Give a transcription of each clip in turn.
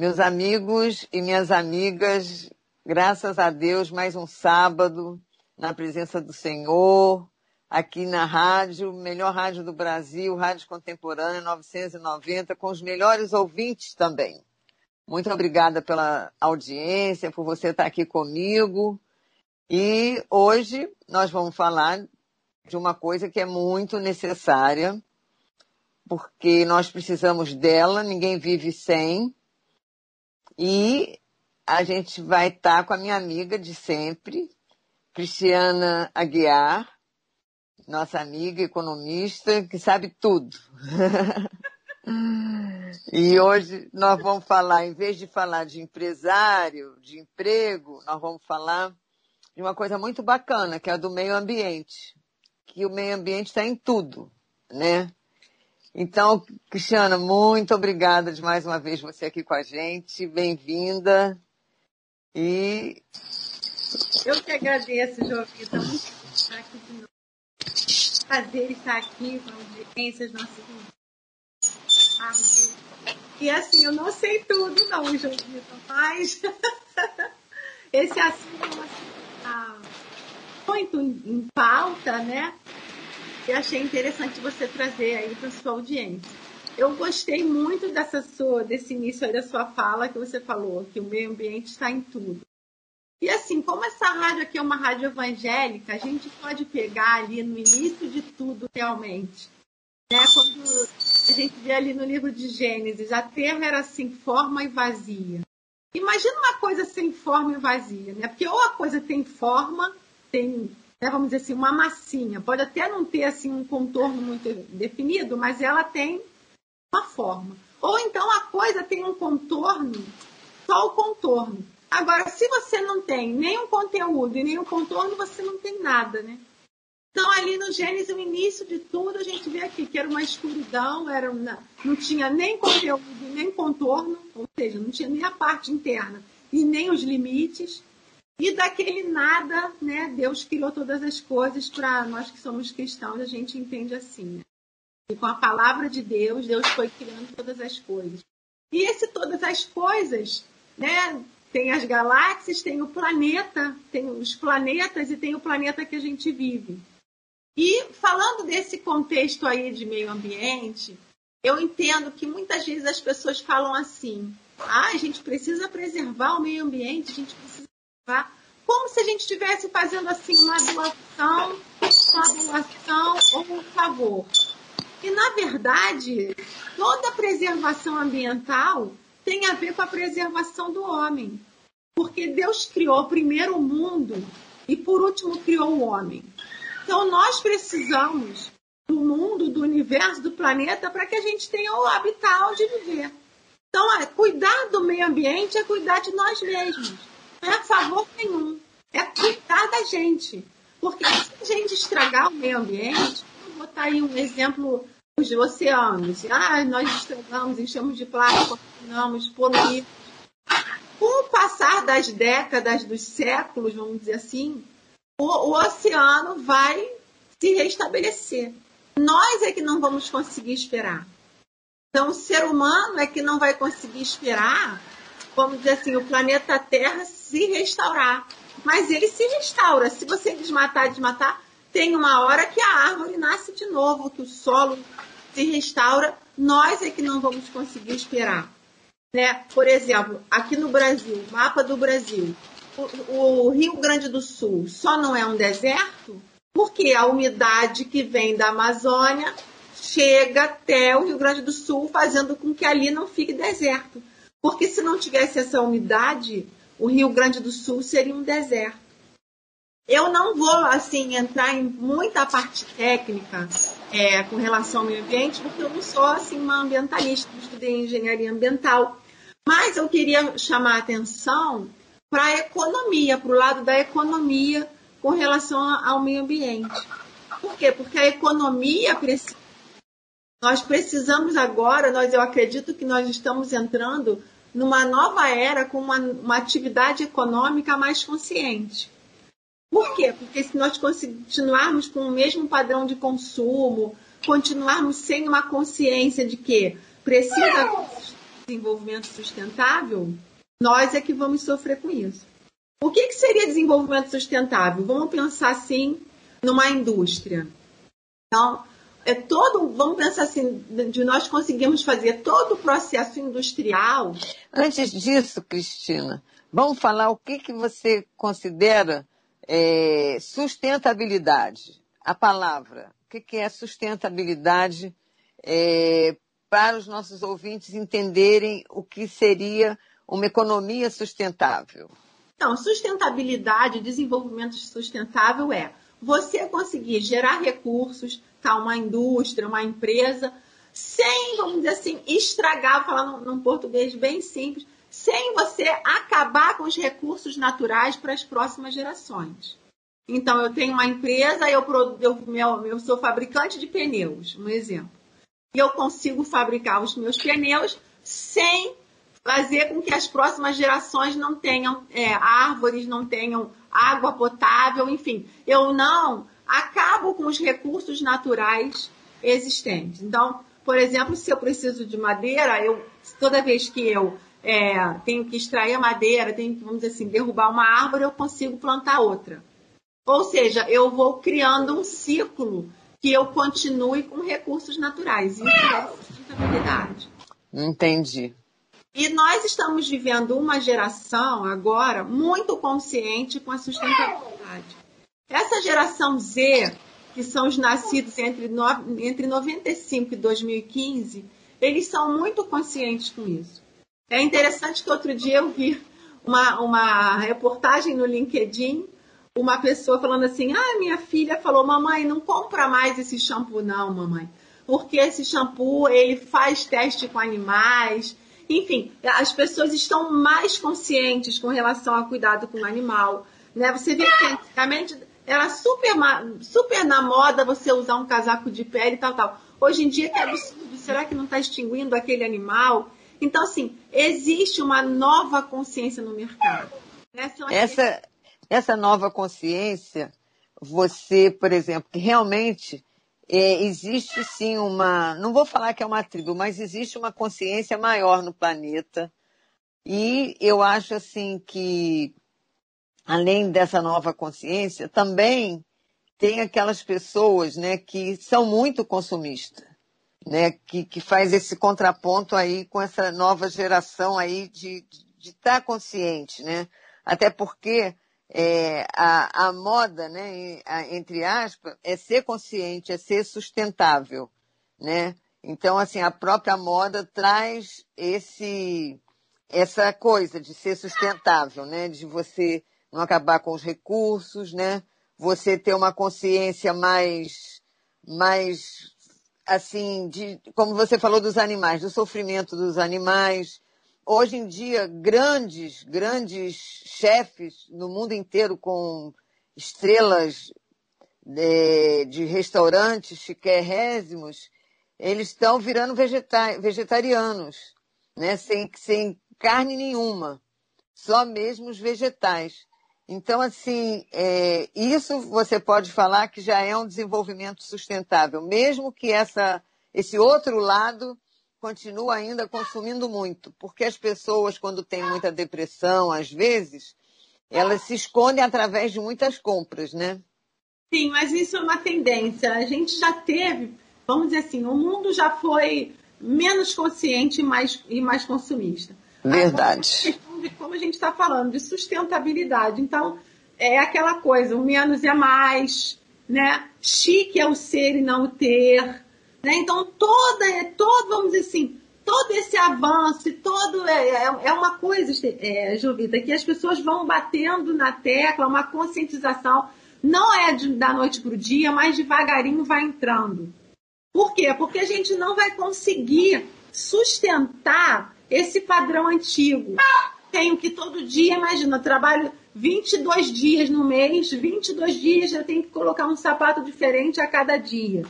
Meus amigos e minhas amigas, graças a Deus, mais um sábado na presença do Senhor, aqui na rádio, melhor rádio do Brasil, Rádio Contemporânea 990, com os melhores ouvintes também. Muito obrigada pela audiência, por você estar aqui comigo. E hoje nós vamos falar de uma coisa que é muito necessária, porque nós precisamos dela, ninguém vive sem, e a gente vai estar com a minha amiga de sempre, Cristiana Aguiar, nossa amiga economista, que sabe tudo. e hoje nós vamos falar, em vez de falar de empresário, de emprego, nós vamos falar de uma coisa muito bacana, que é a do meio ambiente. Que o meio ambiente está em tudo, né? Então, Cristiana, muito obrigada de mais uma vez você aqui com a gente. Bem-vinda. E. Eu que agradeço, Jovita. Muito estar aqui de novo. Prazer estar aqui com a audiência, os nossos E assim, eu não sei tudo, não, Jovita, mas esse assunto está muito em pauta, né? E achei interessante você trazer aí para sua audiência. Eu gostei muito dessa sua, desse início aí da sua fala que você falou, que o meio ambiente está em tudo. E assim, como essa rádio aqui é uma rádio evangélica, a gente pode pegar ali no início de tudo realmente. Né? Quando a gente vê ali no livro de Gênesis, a terra era sem forma e vazia. Imagina uma coisa sem forma e vazia, né? Porque ou a coisa tem forma, tem né, vamos dizer assim, uma massinha. Pode até não ter assim um contorno muito definido, mas ela tem uma forma. Ou então a coisa tem um contorno, só o contorno. Agora, se você não tem nem um conteúdo e nem um contorno, você não tem nada, né? Então, ali no Gênesis, o início de tudo, a gente vê aqui que era uma escuridão, era uma, não tinha nem conteúdo, nem contorno, ou seja, não tinha nem a parte interna e nem os limites. E daquele nada, né, Deus criou todas as coisas para nós que somos cristãos, a gente entende assim. Né? E com a palavra de Deus, Deus foi criando todas as coisas. E esse todas as coisas, né, tem as galáxias, tem o planeta, tem os planetas e tem o planeta que a gente vive. E falando desse contexto aí de meio ambiente, eu entendo que muitas vezes as pessoas falam assim: ah, a gente precisa preservar o meio ambiente, a gente precisa Tá? Como se a gente estivesse fazendo assim uma doação, uma doação ou um favor. E na verdade, toda preservação ambiental tem a ver com a preservação do homem. Porque Deus criou primeiro o mundo e por último criou o homem. Então nós precisamos do mundo, do universo, do planeta para que a gente tenha o habitat de viver. Então, é, cuidar do meio ambiente é cuidar de nós mesmos não é favor nenhum. É cuidar da gente. Porque se a gente estragar o meio ambiente, vou botar aí um exemplo os oceanos. Ah, nós estragamos, enchemos de plástico, contaminamos, poluímos. Com o passar das décadas, dos séculos, vamos dizer assim, o, o oceano vai se restabelecer. Nós é que não vamos conseguir esperar. Então, o ser humano é que não vai conseguir esperar, vamos dizer assim, o planeta Terra se restaurar. Mas ele se restaura. Se você desmatar, desmatar, tem uma hora que a árvore nasce de novo, que o solo se restaura. Nós é que não vamos conseguir esperar. Né? Por exemplo, aqui no Brasil, mapa do Brasil, o, o Rio Grande do Sul só não é um deserto porque a umidade que vem da Amazônia chega até o Rio Grande do Sul, fazendo com que ali não fique deserto. Porque se não tivesse essa umidade, o Rio Grande do Sul seria um deserto. Eu não vou assim entrar em muita parte técnica é, com relação ao meio ambiente, porque eu não sou assim uma ambientalista, estudei engenharia ambiental. Mas eu queria chamar a atenção para a economia, para o lado da economia com relação ao meio ambiente. Por quê? Porque a economia precisa. Nós precisamos agora, nós, eu acredito que nós estamos entrando numa nova era com uma, uma atividade econômica mais consciente. Por quê? Porque se nós continuarmos com o mesmo padrão de consumo, continuarmos sem uma consciência de que precisa desenvolvimento sustentável, nós é que vamos sofrer com isso. O que, que seria desenvolvimento sustentável? Vamos pensar assim numa indústria. Então, é todo, vamos pensar assim, de nós conseguimos fazer todo o processo industrial. Antes disso, Cristina, vamos falar o que, que você considera é, sustentabilidade. A palavra. O que, que é sustentabilidade é, para os nossos ouvintes entenderem o que seria uma economia sustentável? Então, sustentabilidade, desenvolvimento sustentável é você conseguir gerar recursos, tá, uma indústria, uma empresa, sem, vamos dizer assim, estragar, falando num português bem simples, sem você acabar com os recursos naturais para as próximas gerações. Então, eu tenho uma empresa, eu, eu, eu sou fabricante de pneus, um exemplo. E eu consigo fabricar os meus pneus sem fazer com que as próximas gerações não tenham é, árvores, não tenham água potável, enfim. Eu não acabo com os recursos naturais existentes. Então, por exemplo, se eu preciso de madeira, eu toda vez que eu é, tenho que extrair a madeira, tenho que, vamos dizer assim, derrubar uma árvore, eu consigo plantar outra. Ou seja, eu vou criando um ciclo que eu continue com recursos naturais. Isso é sustentabilidade. Entendi. E nós estamos vivendo uma geração agora muito consciente com a sustentabilidade. Essa geração Z, que são os nascidos entre, entre 95 e 2015, eles são muito conscientes com isso. É interessante que outro dia eu vi uma, uma reportagem no LinkedIn, uma pessoa falando assim: Ah, minha filha falou, mamãe, não compra mais esse shampoo, não, mamãe. Porque esse shampoo ele faz teste com animais, enfim, as pessoas estão mais conscientes com relação ao cuidado com o animal. Né? Você vê que antigamente era super, super na moda você usar um casaco de pele e tal, tal. Hoje em dia, que absurdo, será que não está extinguindo aquele animal? Então, assim, existe uma nova consciência no mercado. Né? Essa, essa nova consciência, você, por exemplo, que realmente é, existe sim uma, não vou falar que é uma tribo, mas existe uma consciência maior no planeta. E eu acho assim que, além dessa nova consciência, também tem aquelas pessoas né, que são muito consumistas, né, que, que faz esse contraponto aí com essa nova geração aí de estar de, de tá consciente, né? Até porque é, a, a, moda, né, entre aspas, é ser consciente, é ser sustentável, né? Então, assim, a própria moda traz esse, essa coisa de ser sustentável, né? De você não acabar com os recursos, né? Você ter uma consciência mais, mais, assim, de, como você falou dos animais, do sofrimento dos animais, hoje em dia, grandes, grandes chefes no mundo inteiro com estrelas de, de restaurantes chiquérrimos, eles estão virando vegeta vegetarianos, né? sem, sem carne nenhuma, só mesmo os vegetais. Então, assim, é, isso você pode falar que já é um desenvolvimento sustentável, mesmo que essa, esse outro lado continua ainda consumindo muito, porque as pessoas, quando têm muita depressão, às vezes, elas se escondem através de muitas compras, né? Sim, mas isso é uma tendência. A gente já teve, vamos dizer assim, o mundo já foi menos consciente e mais, e mais consumista. Verdade. A questão de como a gente está falando, de sustentabilidade. Então, é aquela coisa, o menos é mais, né? Chique é o ser e não o ter. Né? Então, toda, todo, vamos dizer assim, todo esse avanço, todo é, é, é uma coisa, é, Jovita, que as pessoas vão batendo na tecla, uma conscientização, não é de, da noite para o dia, mas devagarinho vai entrando. Por quê? Porque a gente não vai conseguir sustentar esse padrão antigo. Tenho que todo dia, imagina, eu trabalho 22 dias no mês, 22 dias eu tenho que colocar um sapato diferente a cada dia.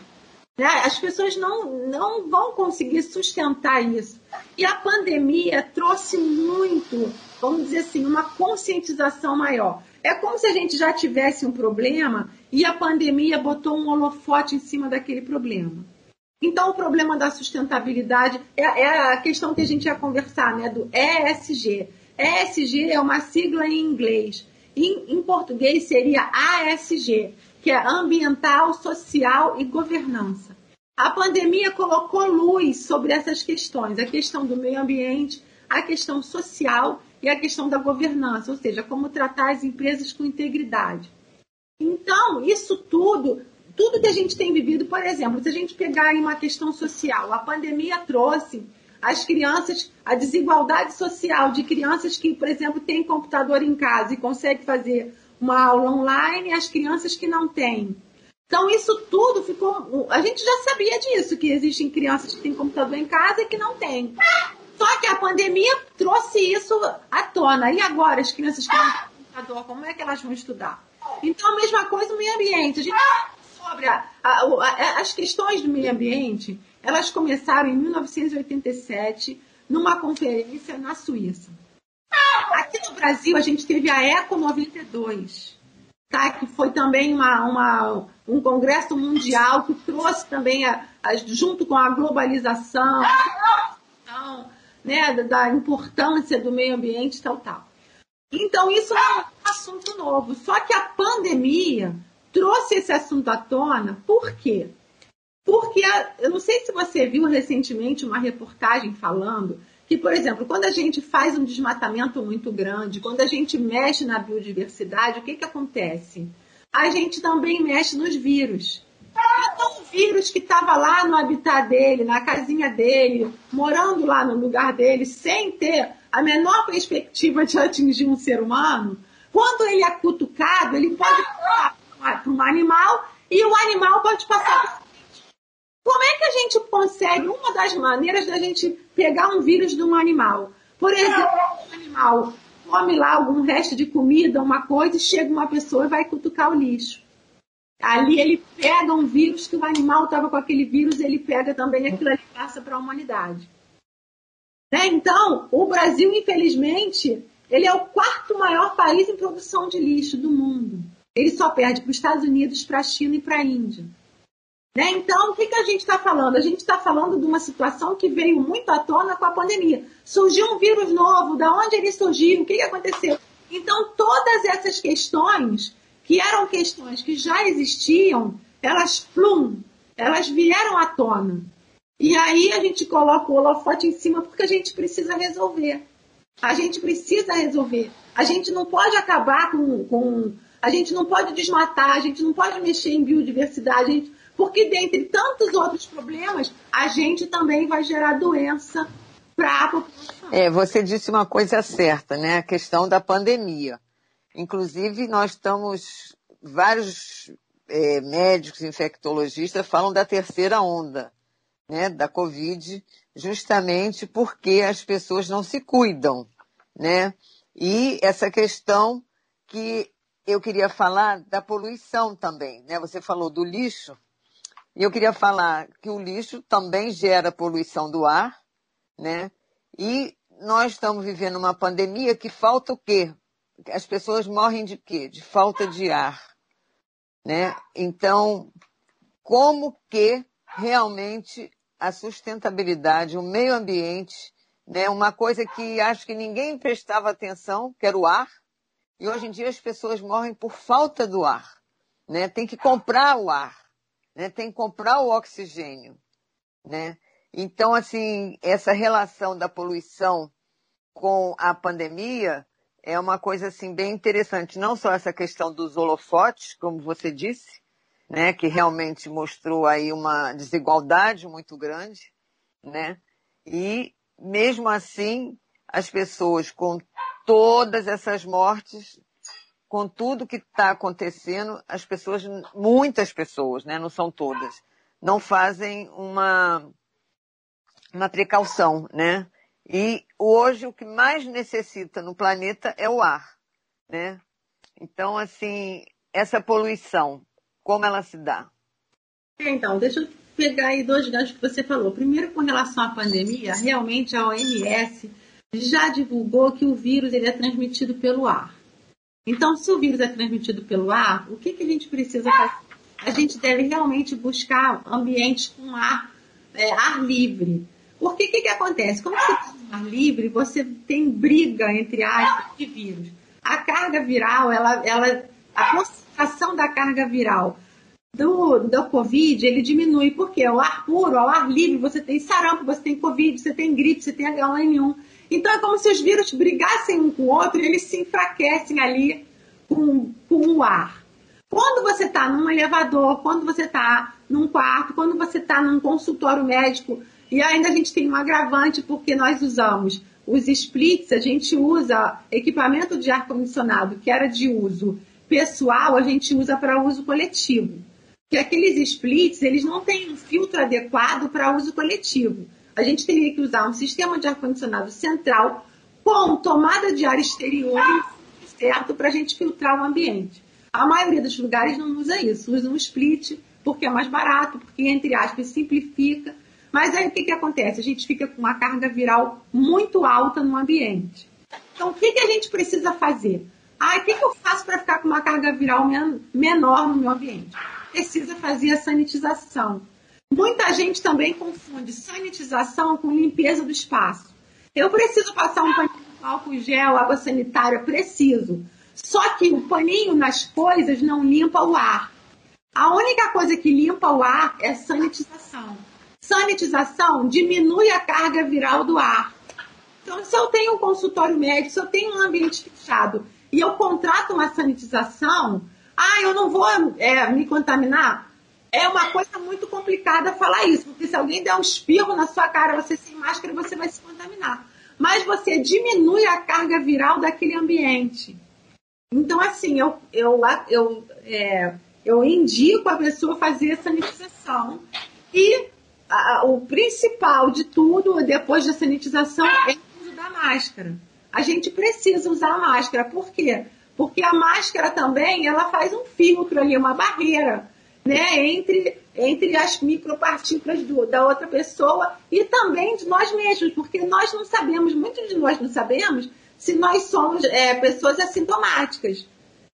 Né? As pessoas não, não vão conseguir sustentar isso. E a pandemia trouxe muito, vamos dizer assim, uma conscientização maior. É como se a gente já tivesse um problema e a pandemia botou um holofote em cima daquele problema. Então, o problema da sustentabilidade é, é, a questão que a gente ia conversar, né, do ESG. ESG é uma sigla em inglês. Em, em português seria ASG, que é ambiental, social e governança. A pandemia colocou luz sobre essas questões, a questão do meio ambiente, a questão social e a questão da governança, ou seja, como tratar as empresas com integridade. Então, isso tudo tudo que a gente tem vivido, por exemplo, se a gente pegar em uma questão social, a pandemia trouxe as crianças, a desigualdade social de crianças que, por exemplo, têm computador em casa e conseguem fazer uma aula online e as crianças que não têm. Então, isso tudo ficou. A gente já sabia disso, que existem crianças que têm computador em casa e que não têm. Só que a pandemia trouxe isso à tona. E agora, as crianças que não têm computador, como é que elas vão estudar? Então, a mesma coisa no meio ambiente. A gente sobre a, a, a, as questões do meio ambiente, elas começaram em 1987, numa conferência na Suíça. Aqui no Brasil, a gente teve a Eco 92, tá? que foi também uma, uma, um congresso mundial que trouxe também, a, junto com a globalização, né, da importância do meio ambiente tal, tal. Então, isso não é um assunto novo. Só que a pandemia trouxe esse assunto à tona, por quê? Porque eu não sei se você viu recentemente uma reportagem falando que, por exemplo, quando a gente faz um desmatamento muito grande, quando a gente mexe na biodiversidade, o que, que acontece? A gente também mexe nos vírus. Então, o vírus que estava lá no habitat dele, na casinha dele, morando lá no lugar dele, sem ter a menor perspectiva de atingir um ser humano, quando ele é cutucado, ele pode para um animal e o animal pode passar. Como é que a gente consegue? Uma das maneiras da gente pegar um vírus de um animal. Por exemplo, um animal come lá algum resto de comida, uma coisa, e chega uma pessoa e vai cutucar o lixo. Ali ele pega um vírus que o animal estava com aquele vírus, ele pega também aquilo ali passa para a humanidade. Né? Então, o Brasil, infelizmente, ele é o quarto maior país em produção de lixo do mundo. Ele só perde para os Estados Unidos, para a China e para a Índia. Né? Então, o que, que a gente está falando? A gente está falando de uma situação que veio muito à tona com a pandemia. Surgiu um vírus novo, da onde ele surgiu, o que, que aconteceu? Então, todas essas questões, que eram questões que já existiam, elas, plum, elas vieram à tona. E aí a gente coloca o holofote em cima porque a gente precisa resolver. A gente precisa resolver. A gente não pode acabar com, com a gente não pode desmatar, a gente não pode mexer em biodiversidade, gente, porque dentre tantos outros problemas, a gente também vai gerar doença para a população. É, você disse uma coisa certa, né? A questão da pandemia. Inclusive, nós estamos, vários é, médicos infectologistas falam da terceira onda, né, da Covid, justamente porque as pessoas não se cuidam, né? E essa questão que eu queria falar da poluição também, né? Você falou do lixo, e eu queria falar que o lixo também gera poluição do ar, né? E nós estamos vivendo uma pandemia que falta o quê? As pessoas morrem de quê? De falta de ar, né? Então, como que realmente a sustentabilidade, o meio ambiente, né? Uma coisa que acho que ninguém prestava atenção, que era o ar, e hoje em dia as pessoas morrem por falta do ar. Né? Tem que comprar o ar, né? tem que comprar o oxigênio. Né? Então, assim, essa relação da poluição com a pandemia é uma coisa assim bem interessante. Não só essa questão dos holofotes, como você disse, né, que realmente mostrou aí uma desigualdade muito grande, né? E mesmo assim, as pessoas com todas essas mortes, com tudo que está acontecendo, as pessoas, muitas pessoas, né, não são todas, não fazem uma, uma precaução, né? E hoje o que mais necessita no planeta é o ar, né? Então, assim, essa poluição, como ela se dá? Então, deixa eu pegar aí dois ganchos que você falou. Primeiro, com relação à pandemia, realmente a OMS já divulgou que o vírus ele é transmitido pelo ar. Então, se o vírus é transmitido pelo ar, o que, que a gente precisa fazer? A gente deve realmente buscar ambientes com ar é, ar livre. Porque o que, que acontece? Quando você está ar livre, você tem briga entre aspas de vírus. A carga viral, ela, ela, a concentração da carga viral do, do Covid, ele diminui. Porque ao ar puro, ao ar livre, você tem sarampo, você tem Covid, você tem gripe, você tem H1N1. Então é como se os vírus brigassem um com o outro e eles se enfraquecem ali com, com o ar. Quando você está num elevador, quando você está num quarto, quando você está num consultório médico, e ainda a gente tem um agravante porque nós usamos os splits, a gente usa equipamento de ar-condicionado que era de uso pessoal, a gente usa para uso coletivo. Que aqueles splits, eles não têm um filtro adequado para uso coletivo. A gente teria que usar um sistema de ar-condicionado central com tomada de ar exterior certo para a gente filtrar o ambiente. A maioria dos lugares não usa isso, usa um split porque é mais barato, porque, entre aspas, simplifica. Mas aí o que, que acontece? A gente fica com uma carga viral muito alta no ambiente. Então, o que, que a gente precisa fazer? Ah, o que, que eu faço para ficar com uma carga viral menor no meu ambiente? Precisa fazer a sanitização. Muita gente também confunde sanitização com limpeza do espaço. Eu preciso passar um paninho com álcool gel, água sanitária, preciso. Só que o paninho nas coisas não limpa o ar. A única coisa que limpa o ar é sanitização. Sanitização diminui a carga viral do ar. Então, se eu tenho um consultório médico, se eu tenho um ambiente fechado e eu contrato uma sanitização, ah, eu não vou é, me contaminar? É uma coisa muito complicada falar isso, porque se alguém der um espirro na sua cara, você sem máscara, você vai se contaminar. Mas você diminui a carga viral daquele ambiente. Então, assim, eu, eu, eu, é, eu indico a pessoa fazer a sanitização. E a, o principal de tudo, depois da sanitização, é o uso da máscara. A gente precisa usar a máscara. Por quê? Porque a máscara também, ela faz um filtro ali, uma barreira né, entre, entre as micropartículas do, da outra pessoa e também de nós mesmos, porque nós não sabemos, muitos de nós não sabemos se nós somos é, pessoas assintomáticas.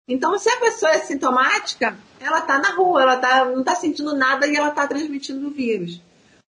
Então, se a pessoa é sintomática, ela está na rua, ela tá, não está sentindo nada e ela está transmitindo o vírus.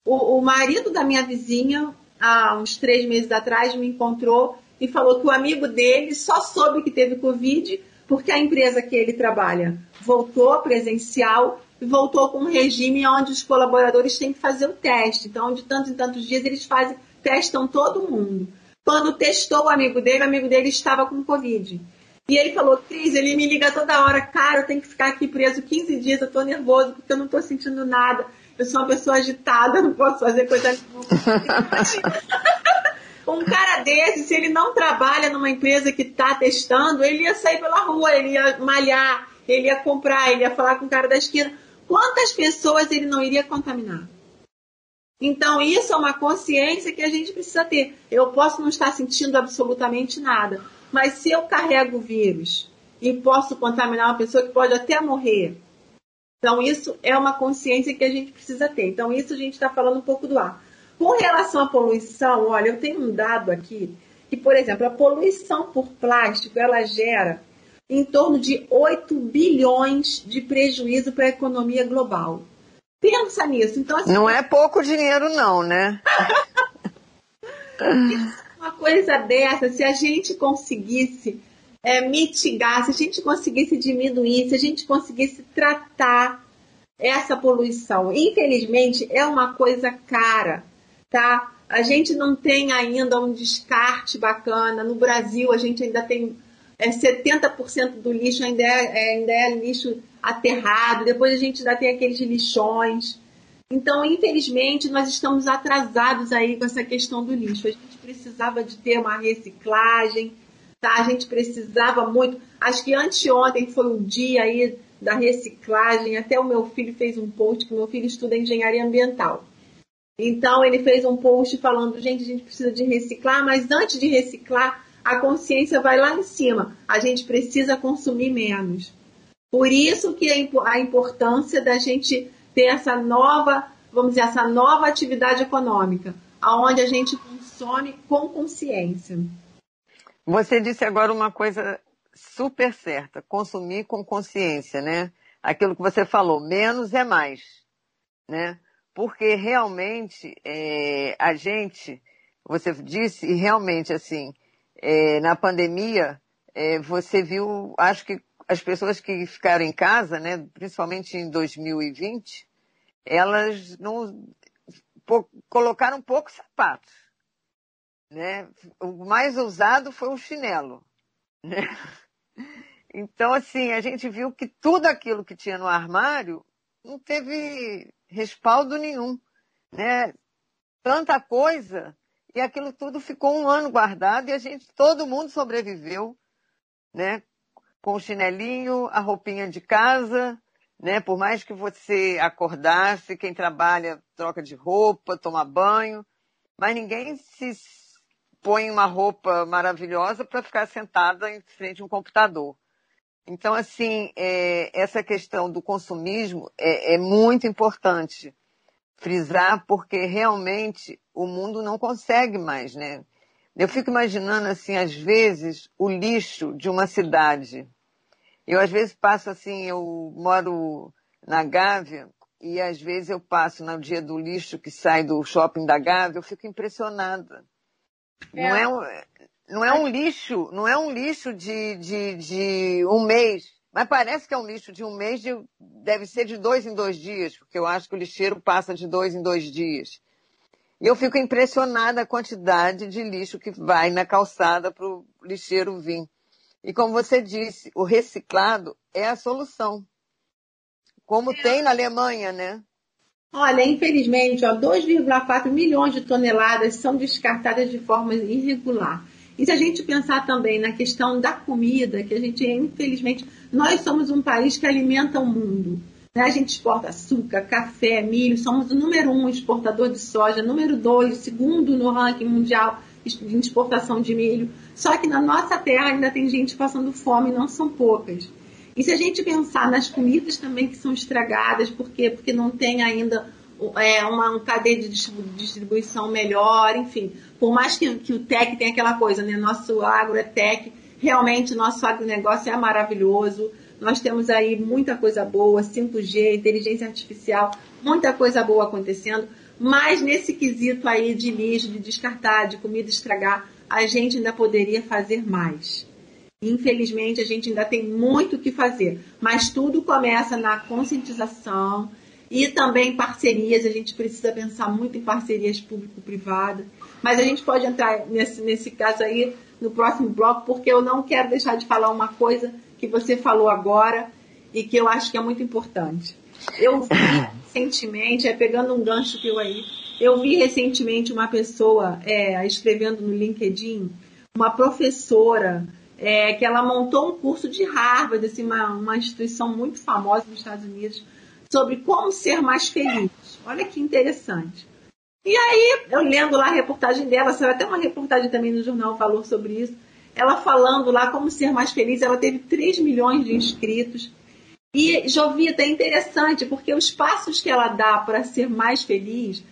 O, o marido da minha vizinha, há uns três meses atrás, me encontrou e falou que o amigo dele só soube que teve Covid porque a empresa que ele trabalha voltou presencial e voltou com um regime onde os colaboradores têm que fazer o teste. Então, de tantos em tantos dias, eles fazem, testam todo mundo. Quando testou o amigo dele, o amigo dele estava com Covid. E ele falou, Cris, ele me liga toda hora, cara, eu tenho que ficar aqui preso 15 dias, eu tô nervoso porque eu não tô sentindo nada. Eu sou uma pessoa agitada, não posso fazer coisa nenhuma. Um cara desse, se ele não trabalha numa empresa que está testando, ele ia sair pela rua, ele ia malhar, ele ia comprar, ele ia falar com o cara da esquina. Quantas pessoas ele não iria contaminar? Então, isso é uma consciência que a gente precisa ter. Eu posso não estar sentindo absolutamente nada, mas se eu carrego o vírus e posso contaminar uma pessoa que pode até morrer, então isso é uma consciência que a gente precisa ter. Então, isso a gente está falando um pouco do ar. Com relação à poluição, olha, eu tenho um dado aqui que, por exemplo, a poluição por plástico ela gera em torno de 8 bilhões de prejuízo para a economia global. Pensa nisso. Então, assim, não é pouco dinheiro, não, né? uma coisa dessa, se a gente conseguisse é, mitigar, se a gente conseguisse diminuir, se a gente conseguisse tratar essa poluição. Infelizmente, é uma coisa cara tá? A gente não tem ainda um descarte bacana. No Brasil, a gente ainda tem é, 70% do lixo ainda é, é, ainda é lixo aterrado. Depois a gente ainda tem aqueles lixões. Então, infelizmente, nós estamos atrasados aí com essa questão do lixo. A gente precisava de ter uma reciclagem, tá? A gente precisava muito. Acho que anteontem foi o dia aí da reciclagem. Até o meu filho fez um post, que meu filho estuda engenharia ambiental. Então ele fez um post falando, gente, a gente precisa de reciclar, mas antes de reciclar, a consciência vai lá em cima. A gente precisa consumir menos. Por isso que a importância da gente ter essa nova, vamos dizer, essa nova atividade econômica, aonde a gente consome com consciência. Você disse agora uma coisa super certa, consumir com consciência, né? Aquilo que você falou, menos é mais, né? Porque realmente é, a gente, você disse, e realmente assim, é, na pandemia, é, você viu, acho que as pessoas que ficaram em casa, né, principalmente em 2020, elas não colocaram poucos sapatos. Né? O mais usado foi o chinelo. Né? Então, assim, a gente viu que tudo aquilo que tinha no armário não teve respaldo nenhum. Né? Tanta coisa, e aquilo tudo ficou um ano guardado e a gente, todo mundo sobreviveu, né? Com o chinelinho, a roupinha de casa, né? Por mais que você acordasse, quem trabalha troca de roupa, toma banho, mas ninguém se põe uma roupa maravilhosa para ficar sentada em frente a um computador. Então, assim, é, essa questão do consumismo é, é muito importante frisar, porque realmente o mundo não consegue mais, né? Eu fico imaginando, assim, às vezes, o lixo de uma cidade. Eu, às vezes, passo assim, eu moro na Gávea, e às vezes eu passo no dia do lixo que sai do shopping da Gávea, eu fico impressionada. É. Não, é um, não é um lixo, não é um lixo de, de, de um mês, mas parece que é um lixo de um mês, de, deve ser de dois em dois dias, porque eu acho que o lixeiro passa de dois em dois dias. E eu fico impressionada a quantidade de lixo que vai na calçada para o lixeiro vir. E como você disse, o reciclado é a solução. Como tem na Alemanha, né? Olha, infelizmente, 2,4 milhões de toneladas são descartadas de forma irregular. E se a gente pensar também na questão da comida, que a gente, infelizmente, nós somos um país que alimenta o mundo. Né? A gente exporta açúcar, café, milho, somos o número um exportador de soja, número dois, segundo no ranking mundial de exportação de milho. Só que na nossa terra ainda tem gente passando fome, não são poucas. E se a gente pensar nas comidas também que são estragadas, por quê? Porque não tem ainda é, uma um cadeia de distribuição melhor, enfim. Por mais que, que o tech tenha aquela coisa, né? Nosso agro é tech, realmente nosso agronegócio é maravilhoso. Nós temos aí muita coisa boa, 5G, inteligência artificial, muita coisa boa acontecendo. Mas nesse quesito aí de lixo, de descartar, de comida estragar, a gente ainda poderia fazer mais. Infelizmente, a gente ainda tem muito o que fazer, mas tudo começa na conscientização e também parcerias. A gente precisa pensar muito em parcerias público-privada, mas a gente pode entrar nesse, nesse caso aí no próximo bloco, porque eu não quero deixar de falar uma coisa que você falou agora e que eu acho que é muito importante. Eu vi recentemente, é pegando um gancho que eu aí, eu vi recentemente uma pessoa é, escrevendo no LinkedIn, uma professora é, que ela montou um curso de Harvard, assim, uma, uma instituição muito famosa nos Estados Unidos, sobre como ser mais feliz. Olha que interessante. E aí, eu lendo lá a reportagem dela, saiu até uma reportagem também no jornal Valor sobre isso, ela falando lá como ser mais feliz, ela teve 3 milhões de inscritos. E Jovita é interessante, porque os passos que ela dá para ser mais feliz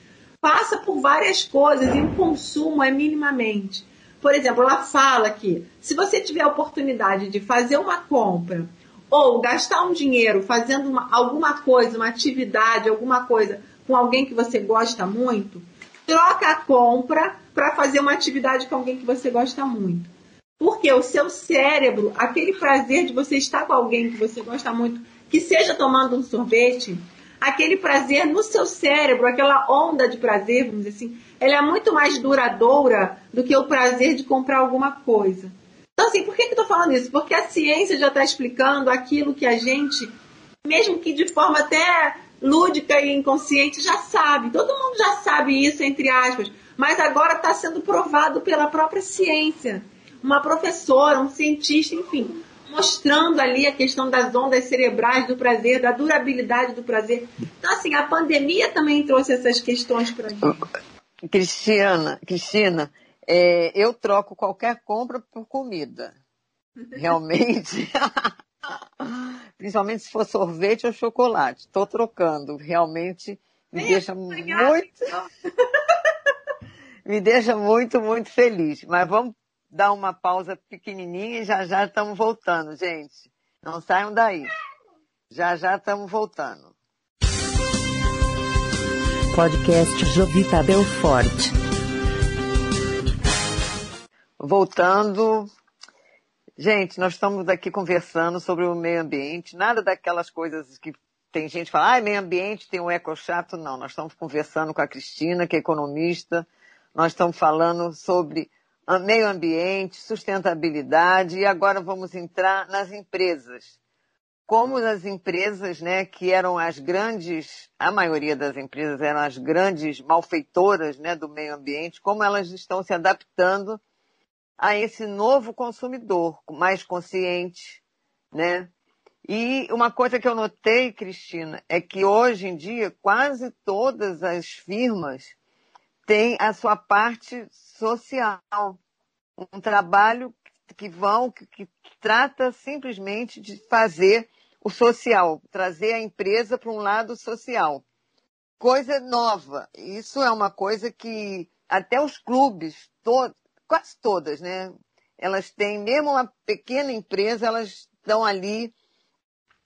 passa por várias coisas e o consumo é minimamente. Por exemplo, ela fala que se você tiver a oportunidade de fazer uma compra ou gastar um dinheiro fazendo uma, alguma coisa, uma atividade, alguma coisa com alguém que você gosta muito, troca a compra para fazer uma atividade com alguém que você gosta muito. Porque o seu cérebro, aquele prazer de você estar com alguém que você gosta muito, que seja tomando um sorvete, aquele prazer no seu cérebro, aquela onda de prazer, vamos dizer assim, ela é muito mais duradoura do que o prazer de comprar alguma coisa. Então, assim, por que, que eu estou falando isso? Porque a ciência já está explicando aquilo que a gente, mesmo que de forma até lúdica e inconsciente, já sabe. Todo mundo já sabe isso, entre aspas. Mas agora está sendo provado pela própria ciência. Uma professora, um cientista, enfim, mostrando ali a questão das ondas cerebrais do prazer, da durabilidade do prazer. Então, assim, a pandemia também trouxe essas questões para gente. Cristiana, Cristina, é, eu troco qualquer compra por comida. Realmente. Principalmente se for sorvete ou chocolate. Estou trocando. Realmente me é, deixa muito. Então. me deixa muito, muito feliz. Mas vamos dar uma pausa pequenininha e já já estamos voltando, gente. Não saiam daí. Já já estamos voltando. podcast Jovita Belfort. Voltando, gente, nós estamos aqui conversando sobre o meio ambiente, nada daquelas coisas que tem gente que fala, ah, meio ambiente tem um eco chato. Não, nós estamos conversando com a Cristina, que é economista, nós estamos falando sobre meio ambiente, sustentabilidade e agora vamos entrar nas empresas como as empresas, né, que eram as grandes, a maioria das empresas eram as grandes malfeitoras, né, do meio ambiente, como elas estão se adaptando a esse novo consumidor, mais consciente, né? E uma coisa que eu notei, Cristina, é que hoje em dia quase todas as firmas têm a sua parte social, um trabalho que vão, que, que trata simplesmente de fazer o social, trazer a empresa para um lado social. Coisa nova. Isso é uma coisa que até os clubes, quase todas, né? Elas têm, mesmo uma pequena empresa, elas estão ali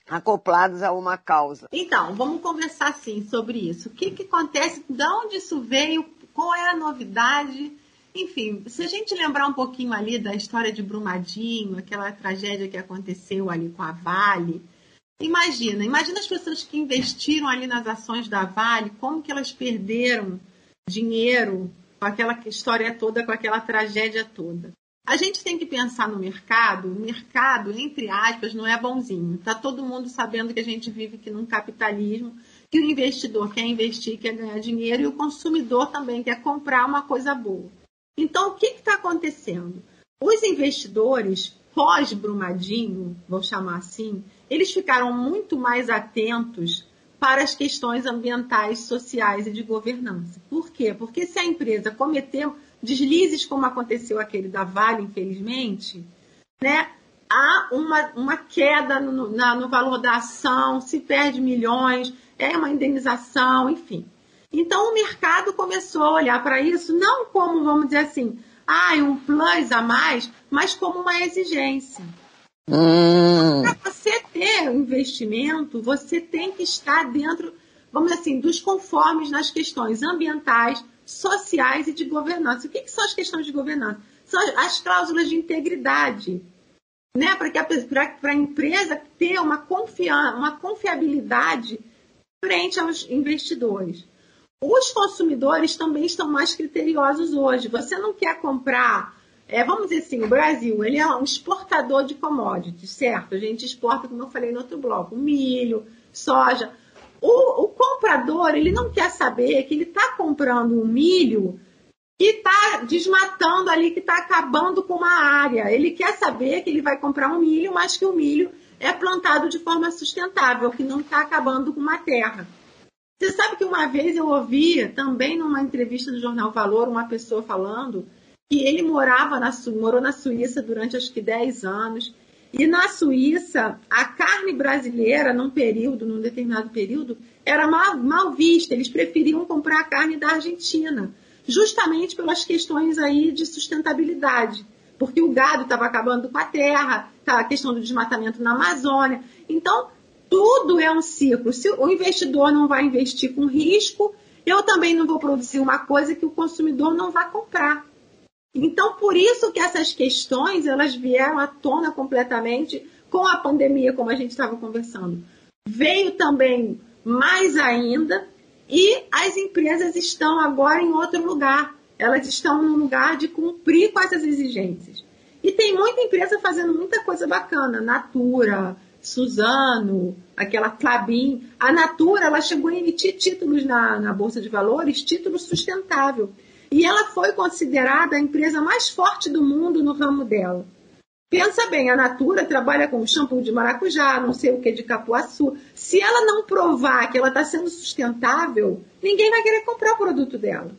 acopladas a uma causa. Então, vamos conversar sim sobre isso. O que, que acontece? De onde isso veio? Qual é a novidade? Enfim, se a gente lembrar um pouquinho ali da história de Brumadinho, aquela tragédia que aconteceu ali com a Vale, Imagina, imagina as pessoas que investiram ali nas ações da Vale, como que elas perderam dinheiro com aquela história toda, com aquela tragédia toda. A gente tem que pensar no mercado, o mercado, entre aspas, não é bonzinho. Está todo mundo sabendo que a gente vive aqui num capitalismo, que o investidor quer investir, quer ganhar dinheiro, e o consumidor também quer comprar uma coisa boa. Então, o que está acontecendo? Os investidores, pós-Brumadinho, vou chamar assim, eles ficaram muito mais atentos para as questões ambientais, sociais e de governança. Por quê? Porque se a empresa cometer deslizes como aconteceu aquele da Vale, infelizmente, né, há uma, uma queda no, na, no valor da ação, se perde milhões, é uma indenização, enfim. Então o mercado começou a olhar para isso não como, vamos dizer assim, ah, um plus a mais, mas como uma exigência. Hum. Para ter investimento, você tem que estar dentro, vamos assim, dos conformes nas questões ambientais, sociais e de governança. O que, que são as questões de governança? São as cláusulas de integridade. Né? Para a empresa ter uma, confiança, uma confiabilidade frente aos investidores. Os consumidores também estão mais criteriosos hoje. Você não quer comprar é, vamos dizer assim, o Brasil ele é um exportador de commodities, certo? A gente exporta, como eu falei no outro bloco, milho, soja. O, o comprador ele não quer saber que ele está comprando um milho que está desmatando ali, que está acabando com uma área. Ele quer saber que ele vai comprar um milho, mas que o milho é plantado de forma sustentável, que não está acabando com uma terra. Você sabe que uma vez eu ouvi também numa entrevista do jornal Valor uma pessoa falando que ele morava na, morou na Suíça durante acho que 10 anos. E na Suíça, a carne brasileira, num período, num determinado período, era mal, mal vista. Eles preferiam comprar a carne da Argentina, justamente pelas questões aí de sustentabilidade. Porque o gado estava acabando com a terra, tá, a questão do desmatamento na Amazônia. Então, tudo é um ciclo. Se o investidor não vai investir com risco, eu também não vou produzir uma coisa que o consumidor não vai comprar. Então, por isso que essas questões elas vieram à tona completamente com a pandemia, como a gente estava conversando. Veio também mais ainda e as empresas estão agora em outro lugar. Elas estão no lugar de cumprir com essas exigências. E tem muita empresa fazendo muita coisa bacana. Natura, Suzano, aquela Clabin. A Natura ela chegou a emitir títulos na, na Bolsa de Valores, título sustentável. E ela foi considerada a empresa mais forte do mundo no ramo dela. Pensa bem, a Natura trabalha com shampoo de maracujá, não sei o que de capuaçu. Se ela não provar que ela está sendo sustentável, ninguém vai querer comprar o produto dela.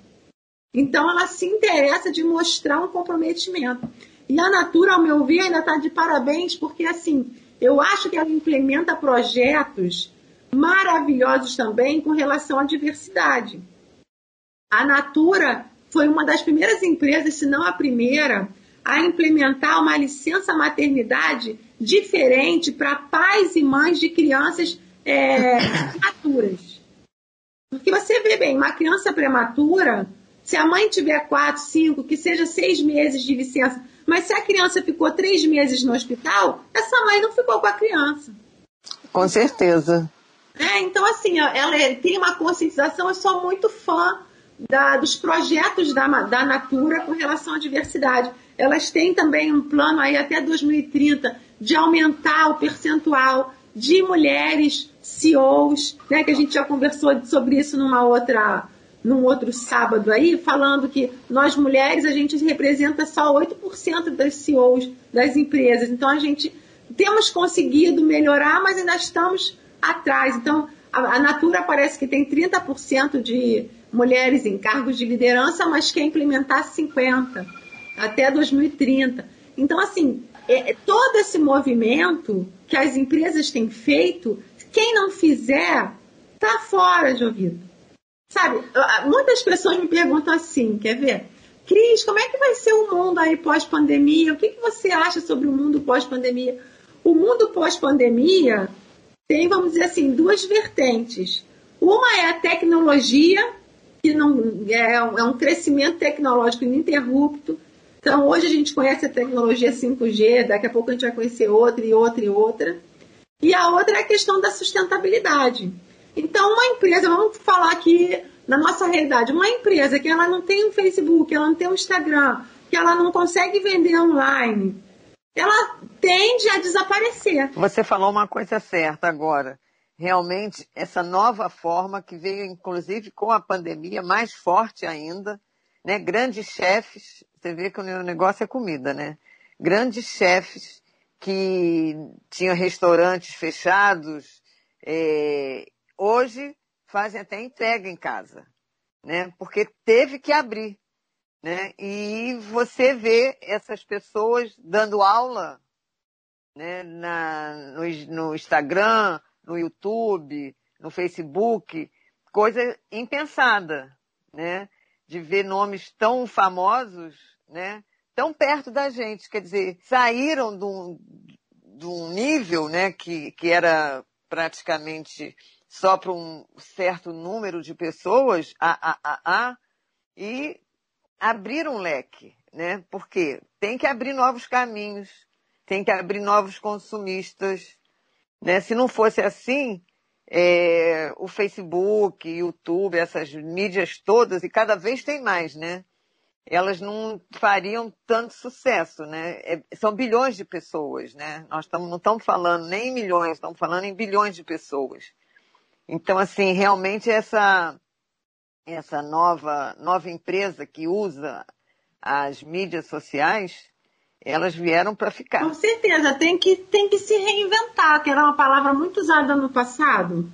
Então ela se interessa de mostrar um comprometimento. E a Natura, ao meu ver, ainda está de parabéns, porque assim, eu acho que ela implementa projetos maravilhosos também com relação à diversidade. A Natura foi uma das primeiras empresas, se não a primeira, a implementar uma licença maternidade diferente para pais e mães de crianças é, Porque você vê bem, uma criança prematura, se a mãe tiver quatro, cinco, que seja seis meses de licença, mas se a criança ficou três meses no hospital, essa mãe não ficou com a criança. Com certeza. É, então, assim, ela é, tem uma conscientização, eu sou muito fã da, dos projetos da, da Natura com relação à diversidade. Elas têm também um plano aí até 2030 de aumentar o percentual de mulheres CEOs, né, que a gente já conversou sobre isso numa outra, num outro sábado aí, falando que nós mulheres a gente representa só 8% das CEOs das empresas. Então a gente temos conseguido melhorar, mas ainda estamos atrás. Então a, a Natura parece que tem 30% de mulheres em cargos de liderança, mas quer implementar 50% até 2030. Então, assim, é, todo esse movimento que as empresas têm feito, quem não fizer, tá fora, Jovito. Sabe, muitas pessoas me perguntam assim, quer ver? Cris, como é que vai ser o mundo aí pós-pandemia? O que, que você acha sobre o mundo pós-pandemia? O mundo pós-pandemia tem, vamos dizer assim, duas vertentes. Uma é a tecnologia, que não é, é um crescimento tecnológico ininterrupto. Então, hoje a gente conhece a tecnologia 5G, daqui a pouco a gente vai conhecer outra e outra e outra. E a outra é a questão da sustentabilidade. Então, uma empresa, vamos falar aqui na nossa realidade, uma empresa que ela não tem um Facebook, ela não tem um Instagram, que ela não consegue vender online, ela tende a desaparecer. Você falou uma coisa certa agora. Realmente, essa nova forma que veio, inclusive, com a pandemia, mais forte ainda, né? Grandes chefes, você vê que o negócio é comida, né? Grandes chefes que tinham restaurantes fechados, é, hoje fazem até entrega em casa, né? Porque teve que abrir, né? E você vê essas pessoas dando aula, né? Na, no, no Instagram, no YouTube, no Facebook, coisa impensada, né? de ver nomes tão famosos, né? Tão perto da gente, quer dizer, saíram de um, de um nível, né? Que, que era praticamente só para um certo número de pessoas, a, a, a, a, e abriram um leque, né? Porque tem que abrir novos caminhos, tem que abrir novos consumistas, né? Se não fosse assim, é, o Facebook, YouTube, essas mídias todas, e cada vez tem mais, né? Elas não fariam tanto sucesso, né? É, são bilhões de pessoas, né? Nós tamo, não estamos falando nem em milhões, estamos falando em bilhões de pessoas. Então, assim, realmente essa, essa nova, nova empresa que usa as mídias sociais, elas vieram para ficar. Com certeza, tem que, tem que se reinventar, que era uma palavra muito usada no passado.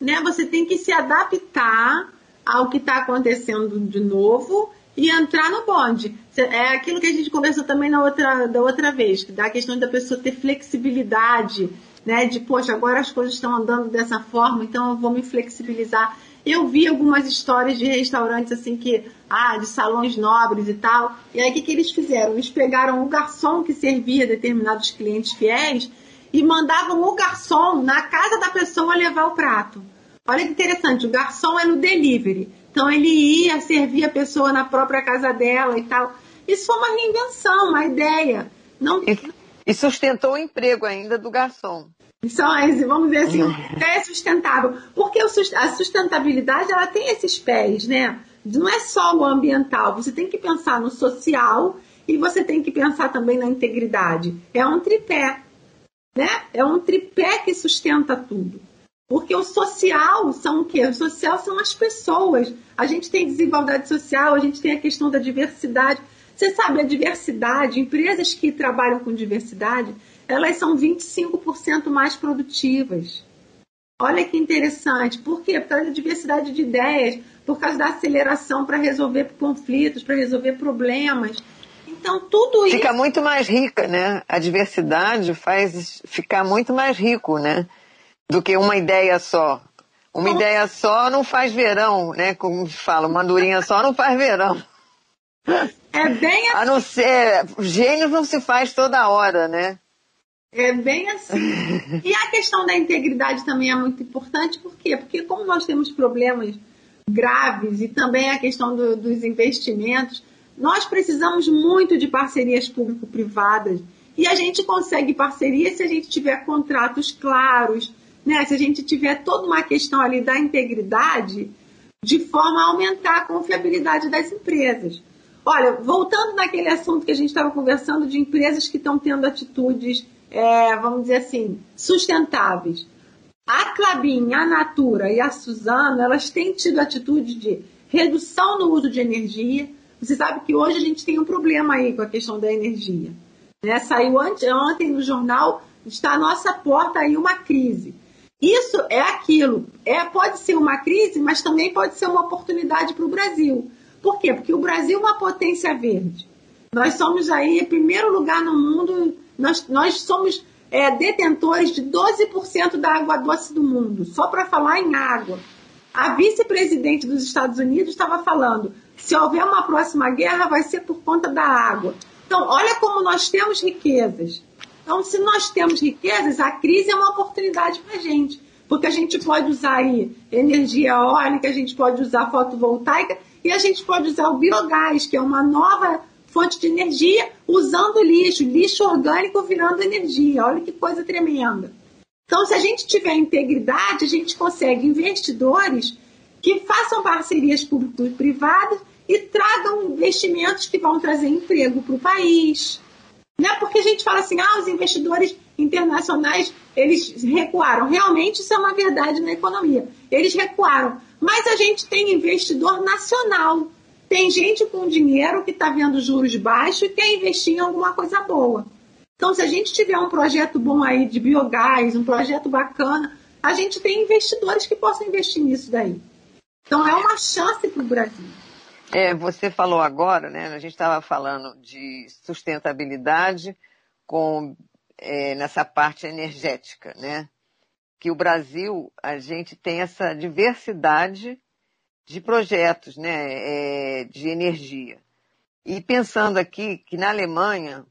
Né? Você tem que se adaptar ao que está acontecendo de novo e entrar no bonde. É aquilo que a gente conversou também na outra, da outra vez, da questão da pessoa ter flexibilidade, né? De, poxa, agora as coisas estão andando dessa forma, então eu vou me flexibilizar. Eu vi algumas histórias de restaurantes assim que, ah, de salões nobres e tal. E aí o que, que eles fizeram? Eles pegaram o garçom que servia determinados clientes fiéis e mandavam o garçom na casa da pessoa levar o prato. Olha que interessante, o garçom é no delivery. Então ele ia servir a pessoa na própria casa dela e tal. Isso foi uma reinvenção, uma ideia. Não... E sustentou o emprego ainda do garçom. Só, vamos dizer assim, é sustentável. Porque a sustentabilidade, ela tem esses pés, né? Não é só o ambiental, você tem que pensar no social e você tem que pensar também na integridade. É um tripé, né? É um tripé que sustenta tudo. Porque o social são o quê? O social são as pessoas. A gente tem desigualdade social, a gente tem a questão da diversidade. Você sabe, a diversidade, empresas que trabalham com diversidade, elas são 25% mais produtivas. Olha que interessante. Por quê? Por causa da diversidade de ideias, por causa da aceleração para resolver conflitos, para resolver problemas. Então, tudo isso. Fica muito mais rica, né? A diversidade faz ficar muito mais rico, né? Do que uma ideia só. Uma Como... ideia só não faz verão, né? Como fala, uma durinha só não faz verão. É bem assim. A não ser. Gênios não se faz toda hora, né? É bem assim. E a questão da integridade também é muito importante, por quê? Porque como nós temos problemas graves e também a questão do, dos investimentos, nós precisamos muito de parcerias público-privadas e a gente consegue parceria se a gente tiver contratos claros, né? se a gente tiver toda uma questão ali da integridade, de forma a aumentar a confiabilidade das empresas. Olha, voltando naquele assunto que a gente estava conversando de empresas que estão tendo atitudes, é, vamos dizer assim, sustentáveis. A Clabin, a Natura e a Suzano, elas têm tido atitude de redução no uso de energia. Você sabe que hoje a gente tem um problema aí com a questão da energia. Né? Saiu ontem no jornal, está à nossa porta aí uma crise. Isso é aquilo. É, pode ser uma crise, mas também pode ser uma oportunidade para o Brasil. Por quê? Porque o Brasil é uma potência verde. Nós somos aí, em primeiro lugar no mundo, nós, nós somos é, detentores de 12% da água doce do mundo, só para falar em água. A vice-presidente dos Estados Unidos estava falando: se houver uma próxima guerra, vai ser por conta da água. Então, olha como nós temos riquezas. Então, se nós temos riquezas, a crise é uma oportunidade para a gente. Porque a gente pode usar aí energia eólica, a gente pode usar fotovoltaica e a gente pode usar o biogás, que é uma nova fonte de energia, usando lixo, lixo orgânico virando energia. Olha que coisa tremenda. Então, se a gente tiver integridade, a gente consegue investidores que façam parcerias público-privadas e tragam investimentos que vão trazer emprego para o país. Não é porque a gente fala assim, ah, os investidores internacionais, eles recuaram. Realmente isso é uma verdade na economia. Eles recuaram. Mas a gente tem investidor nacional. Tem gente com dinheiro que está vendo juros baixos e quer investir em alguma coisa boa. Então, se a gente tiver um projeto bom aí de biogás, um projeto bacana, a gente tem investidores que possam investir nisso daí. Então, é uma chance para o Brasil. É, você falou agora, né? A gente estava falando de sustentabilidade com é, nessa parte energética, né? Que o Brasil, a gente tem essa diversidade de projetos, né? É, de energia. E pensando aqui que na Alemanha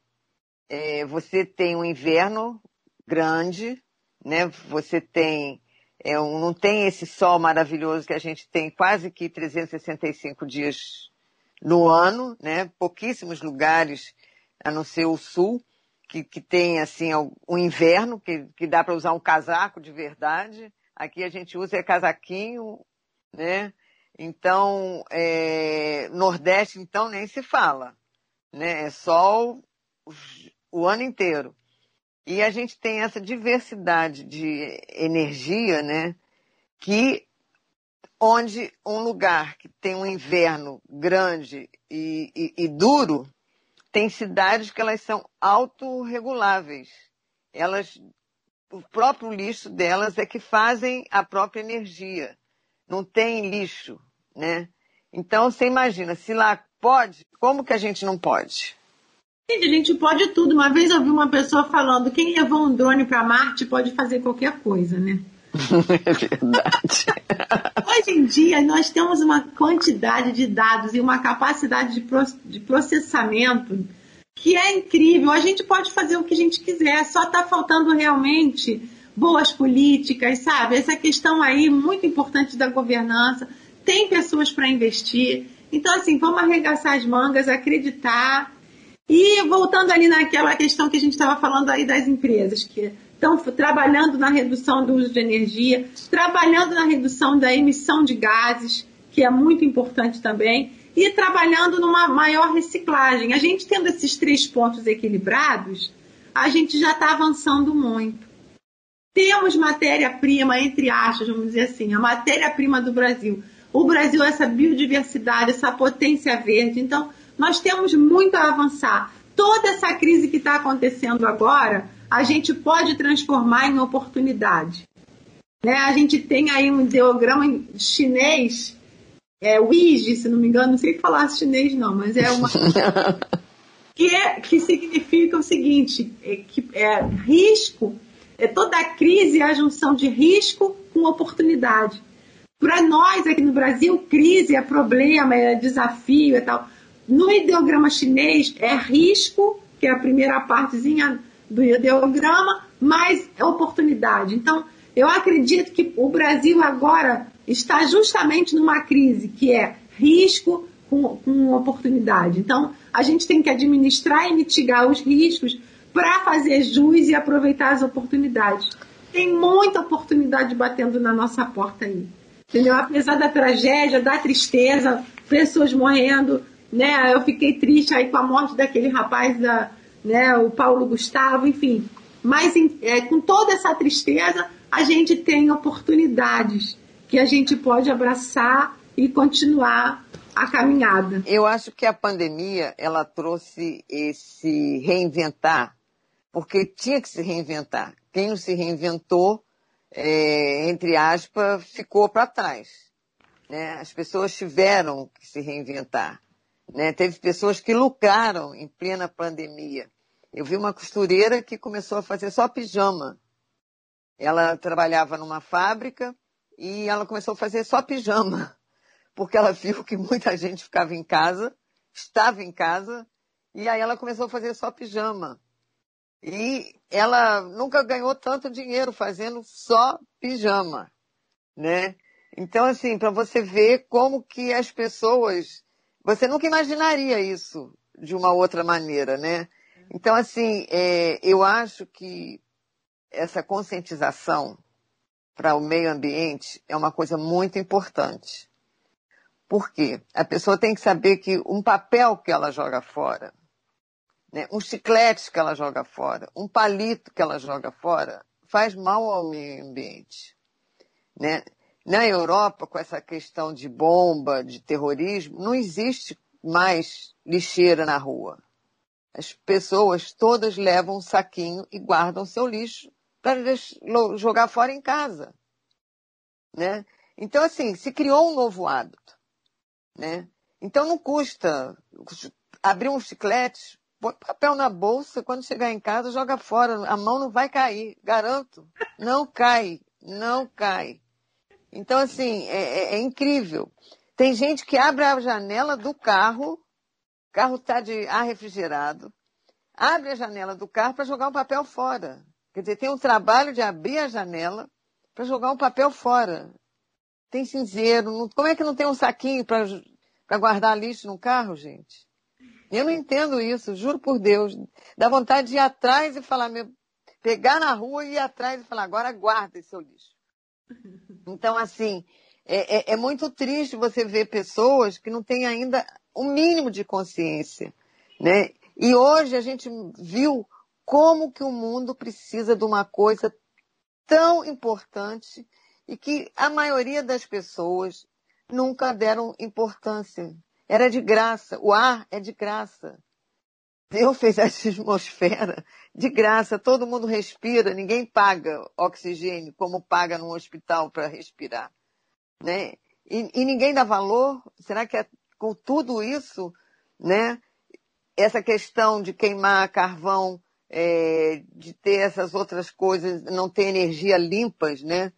é, você tem um inverno grande, né? Você tem é um, não tem esse sol maravilhoso que a gente tem quase que 365 dias no ano, né? Pouquíssimos lugares, a não ser o sul, que, que tem assim um inverno que, que dá para usar um casaco de verdade. Aqui a gente usa é casaquinho, né? Então, é, Nordeste, então, nem se fala. Né? É sol o, ano inteiro. E a gente tem essa diversidade de energia, né? Que onde um lugar que tem um inverno grande e, e, e duro, tem cidades que elas são autorreguláveis. Elas, o próprio lixo delas é que fazem a própria energia. Não tem lixo, né? Então você imagina, se lá pode, como que a gente não pode? Gente, a gente pode tudo. Uma vez eu vi uma pessoa falando: quem levou um drone para Marte pode fazer qualquer coisa, né? É verdade. Hoje em dia, nós temos uma quantidade de dados e uma capacidade de processamento que é incrível. A gente pode fazer o que a gente quiser, só está faltando realmente boas políticas, sabe? Essa questão aí muito importante da governança. Tem pessoas para investir. Então, assim, vamos arregaçar as mangas, acreditar e voltando ali naquela questão que a gente estava falando aí das empresas, que estão trabalhando na redução do uso de energia, trabalhando na redução da emissão de gases, que é muito importante também, e trabalhando numa maior reciclagem. A gente tendo esses três pontos equilibrados, a gente já está avançando muito. Temos matéria-prima, entre aspas, vamos dizer assim, a matéria-prima do Brasil. O Brasil, essa biodiversidade, essa potência verde. Então, nós temos muito a avançar. Toda essa crise que está acontecendo agora, a gente pode transformar em oportunidade. Né? A gente tem aí um ideograma chinês, é Ouija, se não me engano, não sei falar chinês não, mas é uma que, é, que significa o seguinte, é, que é risco, é toda crise é a junção de risco com oportunidade. Para nós aqui no Brasil, crise é problema, é desafio e tal. No ideograma chinês é risco, que é a primeira partezinha do ideograma, mais oportunidade. Então, eu acredito que o Brasil agora está justamente numa crise que é risco com, com oportunidade. Então, a gente tem que administrar e mitigar os riscos para fazer jus e aproveitar as oportunidades. Tem muita oportunidade batendo na nossa porta aí. Entendeu? Apesar da tragédia, da tristeza, pessoas morrendo, né? Eu fiquei triste aí com a morte daquele rapaz da, né, o Paulo Gustavo, enfim. Mas é, com toda essa tristeza, a gente tem oportunidades que a gente pode abraçar e continuar a caminhada. Eu acho que a pandemia ela trouxe esse reinventar, porque tinha que se reinventar. Quem não se reinventou, é, entre aspas, ficou para trás. Né? As pessoas tiveram que se reinventar. Né? Teve pessoas que lucraram em plena pandemia. Eu vi uma costureira que começou a fazer só pijama. Ela trabalhava numa fábrica e ela começou a fazer só pijama, porque ela viu que muita gente ficava em casa, estava em casa, e aí ela começou a fazer só pijama. E ela nunca ganhou tanto dinheiro fazendo só pijama, né? Então, assim, para você ver como que as pessoas você nunca imaginaria isso de uma outra maneira, né? Então, assim, é, eu acho que essa conscientização para o meio ambiente é uma coisa muito importante. Por quê? A pessoa tem que saber que um papel que ela joga fora, né, um chiclete que ela joga fora, um palito que ela joga fora, faz mal ao meio ambiente. Né? Na Europa, com essa questão de bomba, de terrorismo, não existe mais lixeira na rua. As pessoas todas levam um saquinho e guardam seu lixo para jogar fora em casa. Né? Então, assim, se criou um novo hábito. Né? Então, não custa abrir um chiclete, põe papel na bolsa, quando chegar em casa, joga fora. A mão não vai cair, garanto. Não cai, não cai. Então, assim, é, é, é incrível. Tem gente que abre a janela do carro, o carro está de ar refrigerado, abre a janela do carro para jogar o papel fora. Quer dizer, tem um trabalho de abrir a janela para jogar o papel fora. Tem cinzeiro. Como é que não tem um saquinho para guardar lixo no carro, gente? Eu não entendo isso, juro por Deus. Dá vontade de ir atrás e falar, meu, pegar na rua e ir atrás e falar, agora guarda esse seu lixo. Então, assim, é, é, é muito triste você ver pessoas que não têm ainda o um mínimo de consciência, né? E hoje a gente viu como que o mundo precisa de uma coisa tão importante e que a maioria das pessoas nunca deram importância. Era de graça. O ar é de graça. Deus fez essa atmosfera de graça, todo mundo respira, ninguém paga oxigênio como paga num hospital para respirar. Né? E, e, ninguém dá valor? Será que é com tudo isso, né? Essa questão de queimar carvão, é, de ter essas outras coisas, não ter energia limpas, né?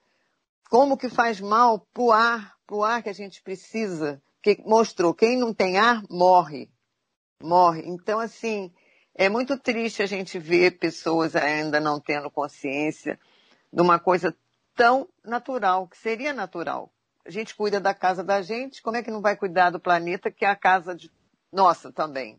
Como que faz mal pro ar, pro ar que a gente precisa? Que mostrou, quem não tem ar morre morre. Então, assim, é muito triste a gente ver pessoas ainda não tendo consciência de uma coisa tão natural, que seria natural. A gente cuida da casa da gente, como é que não vai cuidar do planeta, que é a casa de... nossa também?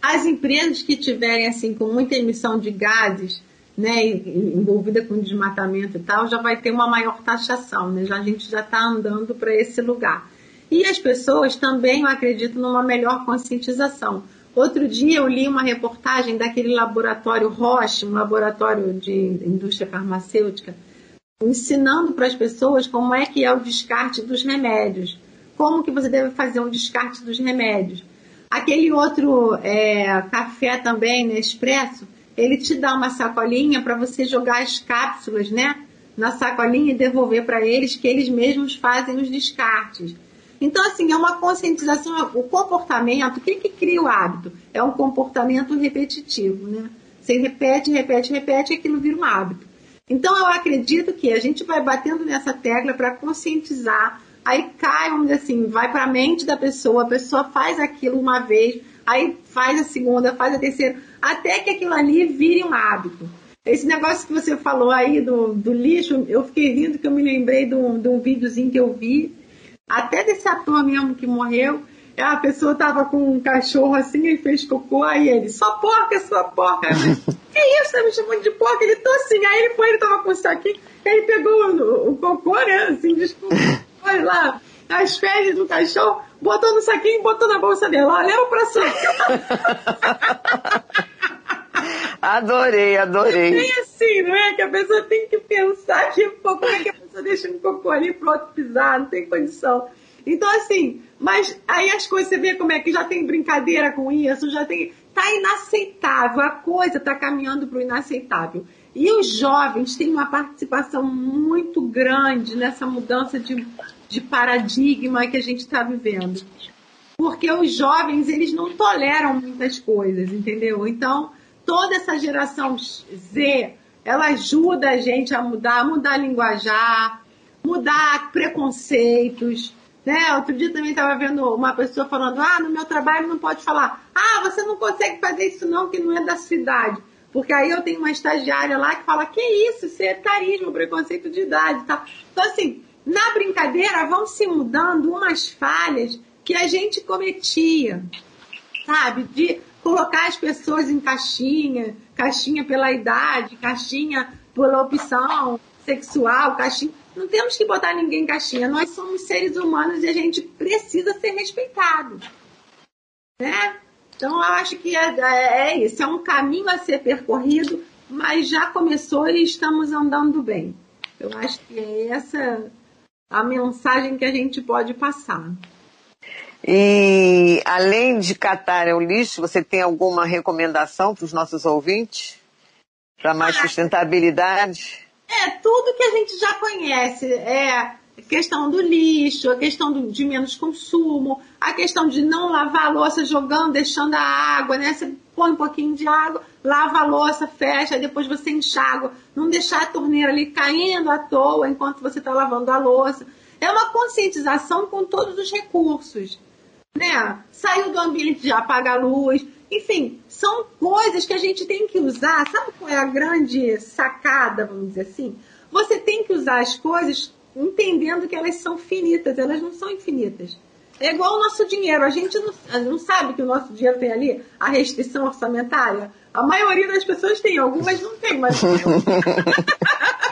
As empresas que tiverem, assim, com muita emissão de gases, né, envolvida com desmatamento e tal, já vai ter uma maior taxação, né? Já, a gente já está andando para esse lugar. E as pessoas também, eu acredito, numa melhor conscientização. Outro dia eu li uma reportagem daquele laboratório Roche, um laboratório de indústria farmacêutica, ensinando para as pessoas como é que é o descarte dos remédios, como que você deve fazer um descarte dos remédios. Aquele outro é, café também, Nespresso, ele te dá uma sacolinha para você jogar as cápsulas, né, na sacolinha e devolver para eles, que eles mesmos fazem os descartes. Então, assim, é uma conscientização, o comportamento, o que, que cria o hábito? É um comportamento repetitivo, né? Você repete, repete, repete, e aquilo vira um hábito. Então, eu acredito que a gente vai batendo nessa tecla para conscientizar, aí cai, vamos dizer assim, vai para a mente da pessoa, a pessoa faz aquilo uma vez, aí faz a segunda, faz a terceira, até que aquilo ali vire um hábito. Esse negócio que você falou aí do, do lixo, eu fiquei rindo que eu me lembrei de um, de um videozinho que eu vi, até desse ator mesmo que morreu. A pessoa tava com um cachorro assim e fez cocô, aí ele, só porca, sua porca. que isso, tá me chamando de porca? Ele tô assim, aí ele foi, ele tava com o saquinho, aí ele pegou o, o cocô, né, assim, desculpa, olha lá, as fezes do cachorro, botou no saquinho e botou na bolsa dela, ó, leva pra sua. Adorei, adorei. É bem assim, não é? Que a pessoa tem que pensar, tipo, como é que a pessoa deixa um cocô ali pro outro pisar, não tem condição. Então, assim, mas aí as coisas, você vê como é que já tem brincadeira com isso, já tem. Tá inaceitável, a coisa tá caminhando pro inaceitável. E os jovens têm uma participação muito grande nessa mudança de, de paradigma que a gente está vivendo. Porque os jovens, eles não toleram muitas coisas, entendeu? Então, toda essa geração Z, ela ajuda a gente a mudar, mudar linguajar, mudar preconceitos. Né? Outro dia também estava vendo uma pessoa falando, ah, no meu trabalho não pode falar, ah, você não consegue fazer isso não, que não é da cidade. Porque aí eu tenho uma estagiária lá que fala, que isso, isso é carisma, preconceito de idade e tal. Então, assim, na brincadeira vão se mudando umas falhas que a gente cometia, sabe? De colocar as pessoas em caixinha, caixinha pela idade, caixinha pela opção sexual, caixinha. Não temos que botar ninguém em caixinha. Nós somos seres humanos e a gente precisa ser respeitado. Né? Então, eu acho que é, é, é isso. É um caminho a ser percorrido, mas já começou e estamos andando bem. Eu acho que é essa a mensagem que a gente pode passar. E além de catar o lixo, você tem alguma recomendação para os nossos ouvintes? Para mais ah, sustentabilidade? É, tudo que a gente já conhece. É questão do lixo, a questão do, de menos consumo, a questão de não lavar a louça jogando, deixando a água, né? Você põe um pouquinho de água, lava a louça, fecha, depois você enxágua. Não deixar a torneira ali caindo à toa enquanto você está lavando a louça. É uma conscientização com todos os recursos né? Saiu do ambiente de apagar a luz. Enfim, são coisas que a gente tem que usar. Sabe qual é a grande sacada, vamos dizer assim? Você tem que usar as coisas entendendo que elas são finitas, elas não são infinitas. É igual o nosso dinheiro. A gente não, não sabe que o nosso dinheiro tem ali a restrição orçamentária. A maioria das pessoas tem, algumas não tem, mas.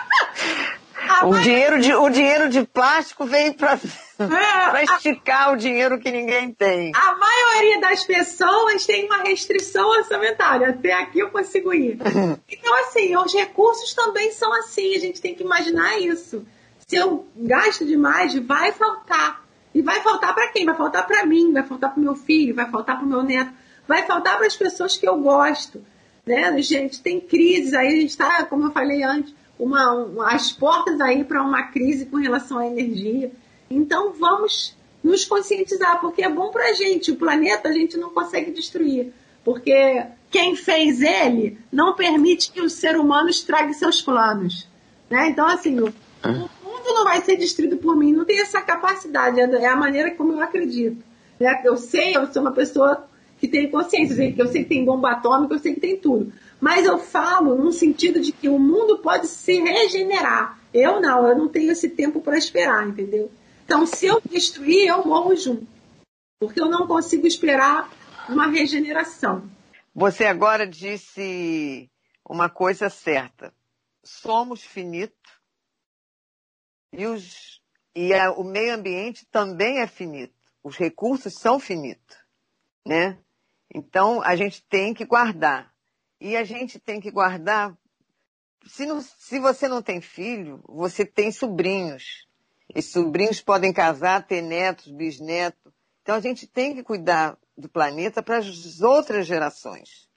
o, dinheiro de, o dinheiro de plástico vem para é, esticar a, o dinheiro que ninguém tem. A maioria das pessoas tem uma restrição orçamentária. Até aqui eu consigo ir. Então, assim, os recursos também são assim. A gente tem que imaginar isso. Se eu gasto demais, vai faltar. E vai faltar para quem? Vai faltar para mim, vai faltar para meu filho, vai faltar para meu neto, vai faltar para as pessoas que eu gosto. Né? Gente, tem crises aí, a gente está, como eu falei antes, uma, uma, as portas aí para uma crise com relação à energia. Então vamos nos conscientizar, porque é bom para a gente. O planeta a gente não consegue destruir, porque quem fez ele não permite que o ser humano estrague seus planos. Né? Então, assim, o, o mundo não vai ser destruído por mim, não tem essa capacidade, é a maneira como eu acredito. Né? Eu sei, eu sou uma pessoa que tem consciência, eu sei que tem bomba atômica, eu sei que tem tudo. Mas eu falo no sentido de que o mundo pode se regenerar. Eu não, eu não tenho esse tempo para esperar, entendeu? Então, se eu destruir, eu morro junto. Porque eu não consigo esperar uma regeneração. Você agora disse uma coisa certa. Somos finitos e, os, e a, o meio ambiente também é finito. Os recursos são finitos, né? Então, a gente tem que guardar. E a gente tem que guardar. Se, não, se você não tem filho, você tem sobrinhos. E sobrinhos podem casar, ter netos, bisnetos. Então a gente tem que cuidar do planeta para as outras gerações,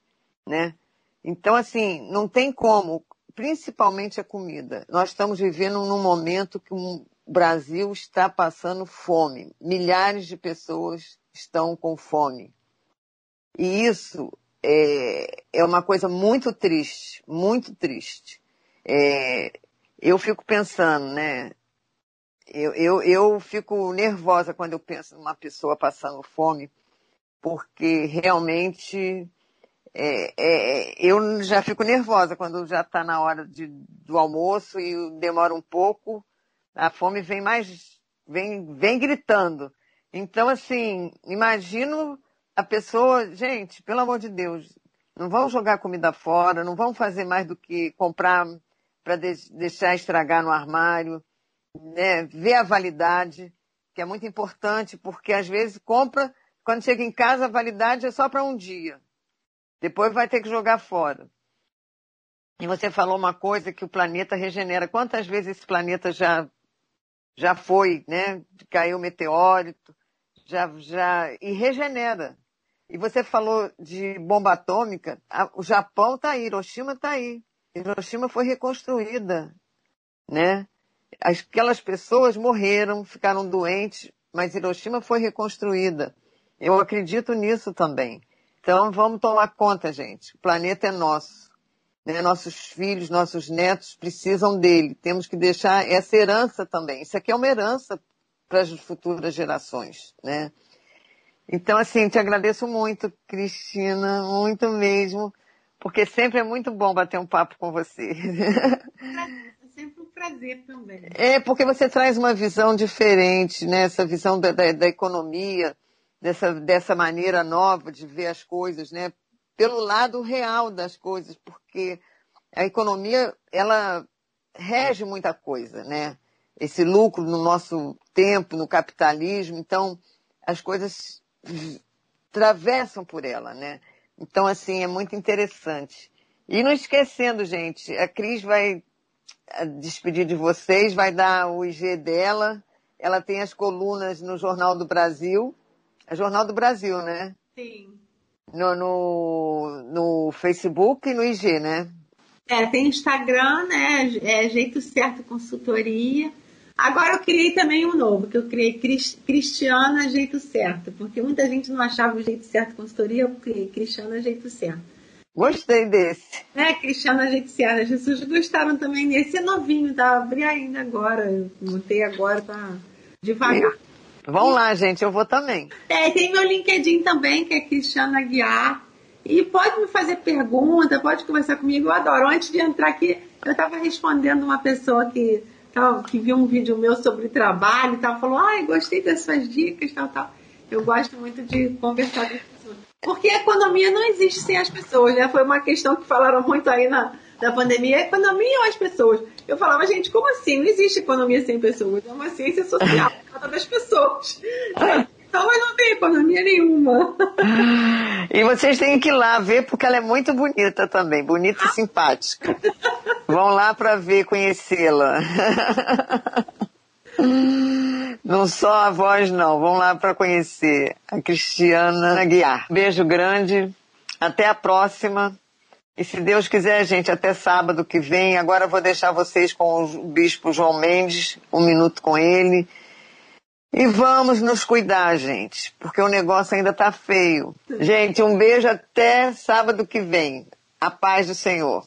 né? Então assim, não tem como, principalmente a comida. Nós estamos vivendo num momento que o Brasil está passando fome. Milhares de pessoas estão com fome. E isso é, é uma coisa muito triste, muito triste. É, eu fico pensando, né? Eu, eu, eu fico nervosa quando eu penso numa pessoa passando fome, porque realmente é, é, eu já fico nervosa quando já está na hora de, do almoço e demora um pouco, a fome vem mais, vem, vem gritando. Então, assim, imagino a pessoa, gente, pelo amor de Deus, não vão jogar comida fora, não vão fazer mais do que comprar para de, deixar estragar no armário, né? ver a validade, que é muito importante, porque às vezes compra, quando chega em casa, a validade é só para um dia. Depois vai ter que jogar fora. E você falou uma coisa que o planeta regenera. Quantas vezes esse planeta já já foi, né? Caiu meteórito, já já e regenera. E você falou de bomba atômica. o Japão está aí, Hiroshima está aí. Hiroshima foi reconstruída, né? Aquelas pessoas morreram, ficaram doentes, mas Hiroshima foi reconstruída. Eu acredito nisso também. Então vamos tomar conta, gente. O planeta é nosso. Né? Nossos filhos, nossos netos precisam dele. Temos que deixar essa herança também. Isso aqui é uma herança para as futuras gerações, né? Então, assim, te agradeço muito, Cristina, muito mesmo, porque sempre é muito bom bater um papo com você. É sempre um prazer também. É, porque você traz uma visão diferente, né? Essa visão da, da, da economia, dessa, dessa maneira nova de ver as coisas, né? Pelo lado real das coisas, porque a economia, ela rege muita coisa, né? Esse lucro no nosso tempo, no capitalismo, então as coisas travessam por ela, né? Então, assim, é muito interessante. E não esquecendo, gente, a Cris vai despedir de vocês, vai dar o IG dela. Ela tem as colunas no Jornal do Brasil, é Jornal do Brasil, né? Sim. No, no, no Facebook e no IG, né? É, tem Instagram, né? É Jeito Certo Consultoria. Agora eu criei também um novo, que eu criei Cristiana Jeito Certo, porque muita gente não achava o Jeito Certo Consultoria, eu criei Cristiana Jeito Certo. Gostei desse. É, Cristiana Jeito Certo. As pessoas gostaram também desse. É novinho, tá? Abri ainda agora. Montei agora, tá devagar. Vão lá, gente, eu vou também. É, tem meu LinkedIn também, que é Cristiana Guiar. E pode me fazer pergunta, pode conversar comigo, eu adoro. Antes de entrar aqui, eu estava respondendo uma pessoa que, que viu um vídeo meu sobre trabalho e tal, falou, ai, gostei das suas dicas, tal, tal. Eu gosto muito de conversar com as pessoas. Porque a economia não existe sem as pessoas, né? Foi uma questão que falaram muito aí na, na pandemia, a economia ou as pessoas? Eu falava, gente, como assim? Não existe economia sem pessoas, é uma ciência social, trata das pessoas. Então, mas não tem economia nenhuma. E vocês têm que ir lá ver, porque ela é muito bonita também, bonita e simpática. Vão lá para ver, conhecê-la. Não só a voz, não. Vão lá para conhecer a Cristiana Guiar. Beijo grande. Até a próxima. E se Deus quiser, gente, até sábado que vem. Agora vou deixar vocês com o bispo João Mendes, um minuto com ele. E vamos nos cuidar, gente, porque o negócio ainda tá feio. Gente, um beijo até sábado que vem. A paz do Senhor.